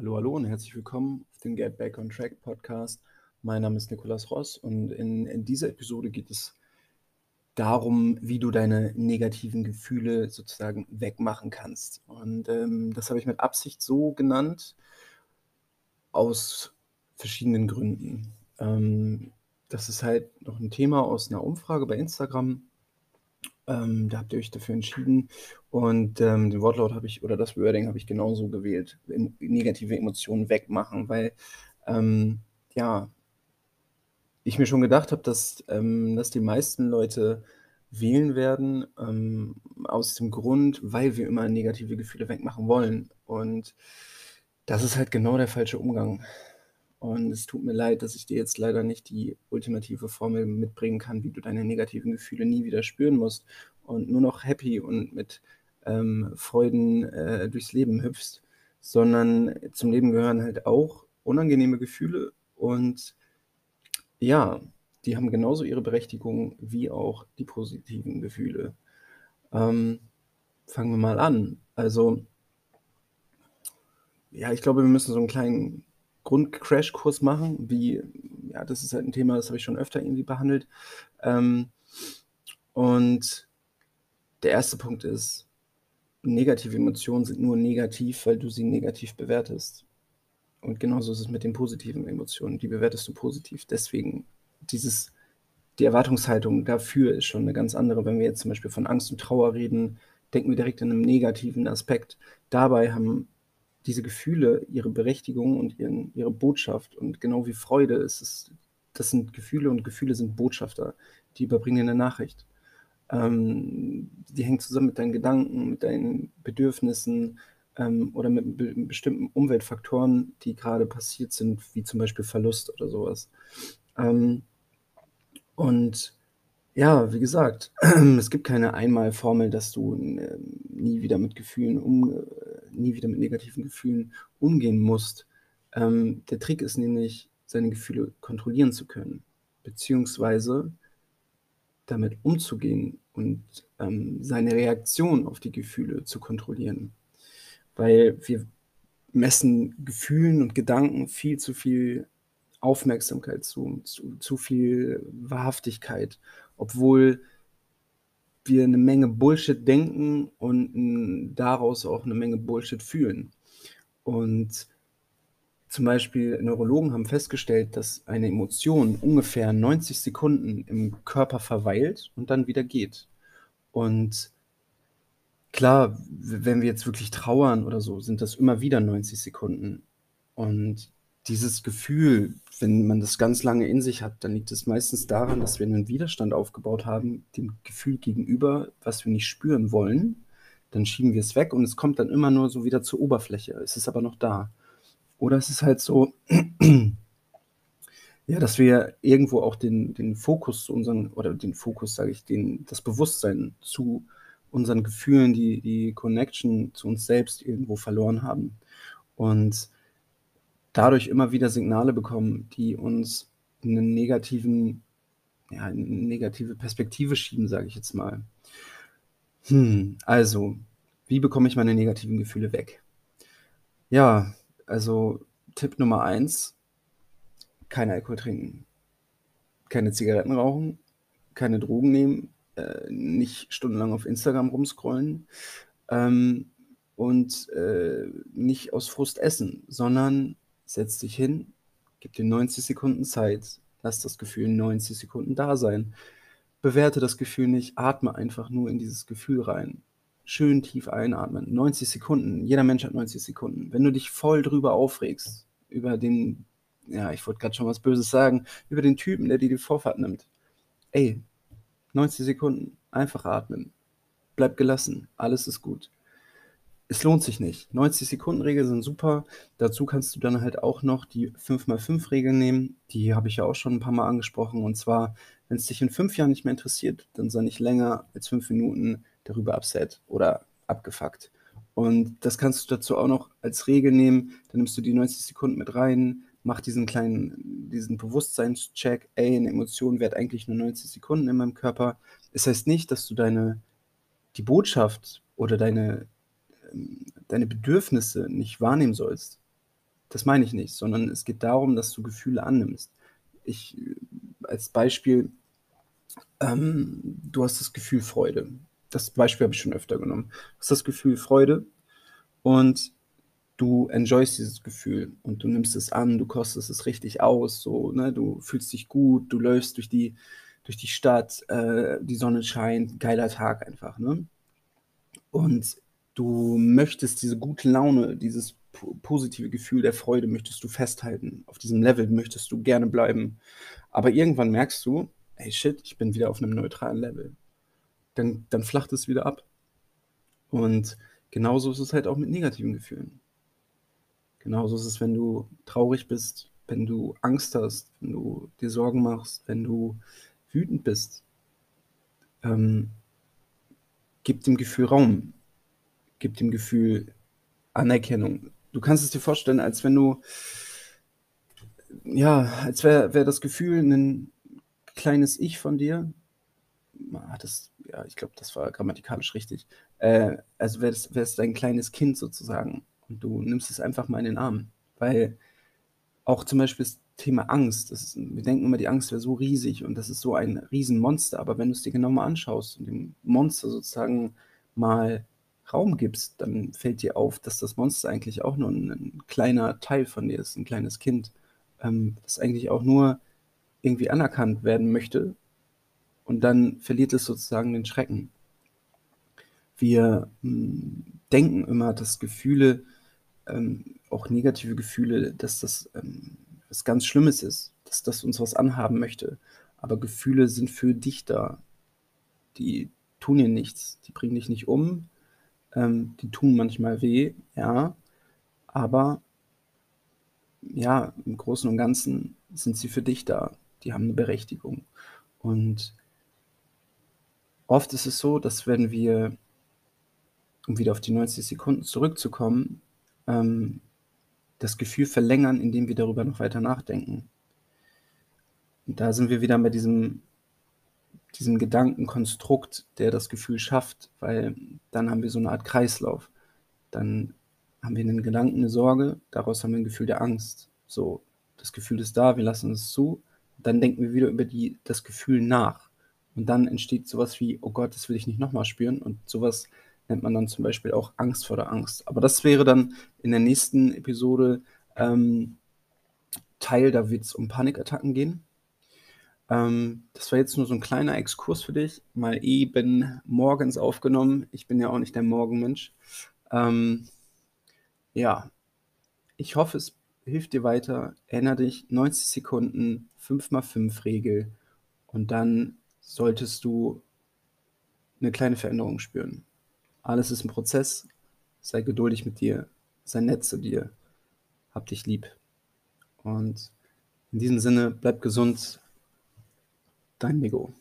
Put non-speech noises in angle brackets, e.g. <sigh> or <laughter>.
Hallo, hallo und herzlich willkommen auf dem Get Back on Track Podcast. Mein Name ist Nikolas Ross und in, in dieser Episode geht es darum, wie du deine negativen Gefühle sozusagen wegmachen kannst. Und ähm, das habe ich mit Absicht so genannt, aus verschiedenen Gründen. Ähm, das ist halt noch ein Thema aus einer Umfrage bei Instagram. Ähm, da habt ihr euch dafür entschieden. Und ähm, den Wortlaut habe ich, oder das Wording habe ich genauso gewählt. Negative Emotionen wegmachen, weil ähm, ja, ich mir schon gedacht habe, dass, ähm, dass die meisten Leute wählen werden, ähm, aus dem Grund, weil wir immer negative Gefühle wegmachen wollen. Und das ist halt genau der falsche Umgang. Und es tut mir leid, dass ich dir jetzt leider nicht die ultimative Formel mitbringen kann, wie du deine negativen Gefühle nie wieder spüren musst und nur noch happy und mit ähm, Freuden äh, durchs Leben hüpfst, sondern zum Leben gehören halt auch unangenehme Gefühle und ja, die haben genauso ihre Berechtigung wie auch die positiven Gefühle. Ähm, fangen wir mal an. Also, ja, ich glaube, wir müssen so einen kleinen Grund-Crash-Kurs machen, wie, ja, das ist halt ein Thema, das habe ich schon öfter irgendwie behandelt. Ähm, und der erste Punkt ist, negative Emotionen sind nur negativ, weil du sie negativ bewertest. Und genauso ist es mit den positiven Emotionen. Die bewertest du positiv. Deswegen dieses, die Erwartungshaltung dafür ist schon eine ganz andere. Wenn wir jetzt zum Beispiel von Angst und Trauer reden, denken wir direkt in einem negativen Aspekt. Dabei haben diese Gefühle ihre Berechtigung und ihren, ihre Botschaft. Und genau wie Freude ist es, das sind Gefühle und Gefühle sind Botschafter, die überbringen eine Nachricht. Ähm, die hängt zusammen mit deinen Gedanken, mit deinen Bedürfnissen ähm, oder mit be bestimmten Umweltfaktoren, die gerade passiert sind, wie zum Beispiel Verlust oder sowas. Ähm, und ja, wie gesagt, <clears throat> es gibt keine Einmalformel, dass du äh, nie wieder mit Gefühlen um, äh, nie wieder mit negativen Gefühlen umgehen musst. Ähm, der Trick ist nämlich, seine Gefühle kontrollieren zu können, beziehungsweise damit umzugehen und ähm, seine Reaktion auf die Gefühle zu kontrollieren. Weil wir messen Gefühlen und Gedanken viel zu viel Aufmerksamkeit zu, zu, zu viel Wahrhaftigkeit, obwohl wir eine Menge Bullshit denken und daraus auch eine Menge Bullshit fühlen. Und zum Beispiel Neurologen haben festgestellt, dass eine Emotion ungefähr 90 Sekunden im Körper verweilt und dann wieder geht. Und klar, wenn wir jetzt wirklich trauern oder so, sind das immer wieder 90 Sekunden. Und dieses Gefühl, wenn man das ganz lange in sich hat, dann liegt es meistens daran, dass wir einen Widerstand aufgebaut haben, dem Gefühl gegenüber, was wir nicht spüren wollen. Dann schieben wir es weg und es kommt dann immer nur so wieder zur Oberfläche. Es ist aber noch da. Oder es ist halt so, <clears throat> ja, dass wir irgendwo auch den, den Fokus zu unseren, oder den Fokus, sage ich, den, das Bewusstsein zu unseren Gefühlen, die, die Connection zu uns selbst irgendwo verloren haben. Und dadurch immer wieder Signale bekommen, die uns in einen negativen, ja, eine negative Perspektive schieben, sage ich jetzt mal. Hm, also, wie bekomme ich meine negativen Gefühle weg? Ja, also Tipp Nummer eins, kein Alkohol trinken, keine Zigaretten rauchen, keine Drogen nehmen, äh, nicht stundenlang auf Instagram rumscrollen ähm, und äh, nicht aus Frust essen, sondern setz dich hin, gib dir 90 Sekunden Zeit, lass das Gefühl 90 Sekunden da sein. Bewerte das Gefühl nicht, atme einfach nur in dieses Gefühl rein. Schön tief einatmen. 90 Sekunden. Jeder Mensch hat 90 Sekunden. Wenn du dich voll drüber aufregst, über den, ja, ich wollte gerade schon was Böses sagen, über den Typen, der dir die Vorfahrt nimmt. Ey, 90 Sekunden. Einfach atmen. Bleib gelassen. Alles ist gut es lohnt sich nicht. 90-Sekunden-Regel sind super. Dazu kannst du dann halt auch noch die 5x5-Regel nehmen. Die habe ich ja auch schon ein paar Mal angesprochen. Und zwar, wenn es dich in fünf Jahren nicht mehr interessiert, dann sei nicht länger als fünf Minuten darüber upset oder abgefuckt. Und das kannst du dazu auch noch als Regel nehmen. Dann nimmst du die 90 Sekunden mit rein, mach diesen kleinen, diesen Bewusstseinscheck. Ey, eine Emotion währt eigentlich nur 90 Sekunden in meinem Körper. Es das heißt nicht, dass du deine, die Botschaft oder deine deine Bedürfnisse nicht wahrnehmen sollst. Das meine ich nicht, sondern es geht darum, dass du Gefühle annimmst. Ich als Beispiel, ähm, du hast das Gefühl Freude. Das Beispiel habe ich schon öfter genommen. Du hast das Gefühl Freude und du enjoyst dieses Gefühl und du nimmst es an, du kostest es richtig aus, so, ne, du fühlst dich gut, du läufst durch die, durch die Stadt, äh, die Sonne scheint, geiler Tag einfach, ne? Und du möchtest diese gute Laune, dieses positive Gefühl der Freude möchtest du festhalten. Auf diesem Level möchtest du gerne bleiben. Aber irgendwann merkst du, hey shit, ich bin wieder auf einem neutralen Level. Dann, dann flacht es wieder ab. Und genauso ist es halt auch mit negativen Gefühlen. Genauso ist es, wenn du traurig bist, wenn du Angst hast, wenn du dir Sorgen machst, wenn du wütend bist. Ähm, gib dem Gefühl Raum. Gib dem Gefühl Anerkennung. Du kannst es dir vorstellen, als wenn du, ja, als wäre wär das Gefühl ein kleines Ich von dir. Das, ja, ich glaube, das war grammatikalisch richtig. Äh, also wäre es, es dein kleines Kind sozusagen. Und du nimmst es einfach mal in den Arm. Weil auch zum Beispiel das Thema Angst, das ist, wir denken immer, die Angst wäre so riesig und das ist so ein Riesenmonster. Aber wenn du es dir genau mal anschaust und dem Monster sozusagen mal Raum gibst, dann fällt dir auf, dass das Monster eigentlich auch nur ein, ein kleiner Teil von dir ist, ein kleines Kind, ähm, das eigentlich auch nur irgendwie anerkannt werden möchte und dann verliert es sozusagen den Schrecken. Wir mh, hm, denken immer, dass Gefühle, ähm, auch negative Gefühle, dass das ähm, was ganz Schlimmes ist, dass das uns was anhaben möchte. Aber Gefühle sind für dich da. Die tun dir nichts, die bringen dich nicht um, ähm, die tun manchmal weh, ja, aber ja, im Großen und Ganzen sind sie für dich da. Die haben eine Berechtigung. Und oft ist es so, dass wenn wir, um wieder auf die 90 Sekunden zurückzukommen, ähm, das Gefühl verlängern, indem wir darüber noch weiter nachdenken. Und da sind wir wieder bei diesem diesem Gedankenkonstrukt, der das Gefühl schafft, weil dann haben wir so eine Art Kreislauf. Dann haben wir einen Gedanken, eine Sorge, daraus haben wir ein Gefühl der Angst. So, das Gefühl ist da, wir lassen es zu. Dann denken wir wieder über die, das Gefühl nach. Und dann entsteht sowas wie, oh Gott, das will ich nicht nochmal spüren. Und sowas nennt man dann zum Beispiel auch Angst vor der Angst. Aber das wäre dann in der nächsten Episode ähm, Teil, da wird es um Panikattacken gehen. Ähm, das war jetzt nur so ein kleiner Exkurs für dich, mal eben morgens aufgenommen. Ich bin ja auch nicht der Morgenmensch. Ähm, ja, ich hoffe, es hilft dir weiter. Erinner dich, 90 Sekunden, 5x5 Regel und dann solltest du eine kleine Veränderung spüren. Alles ist ein Prozess. Sei geduldig mit dir. Sei nett zu dir. Hab dich lieb. Und in diesem Sinne, bleib gesund. Dein Nico.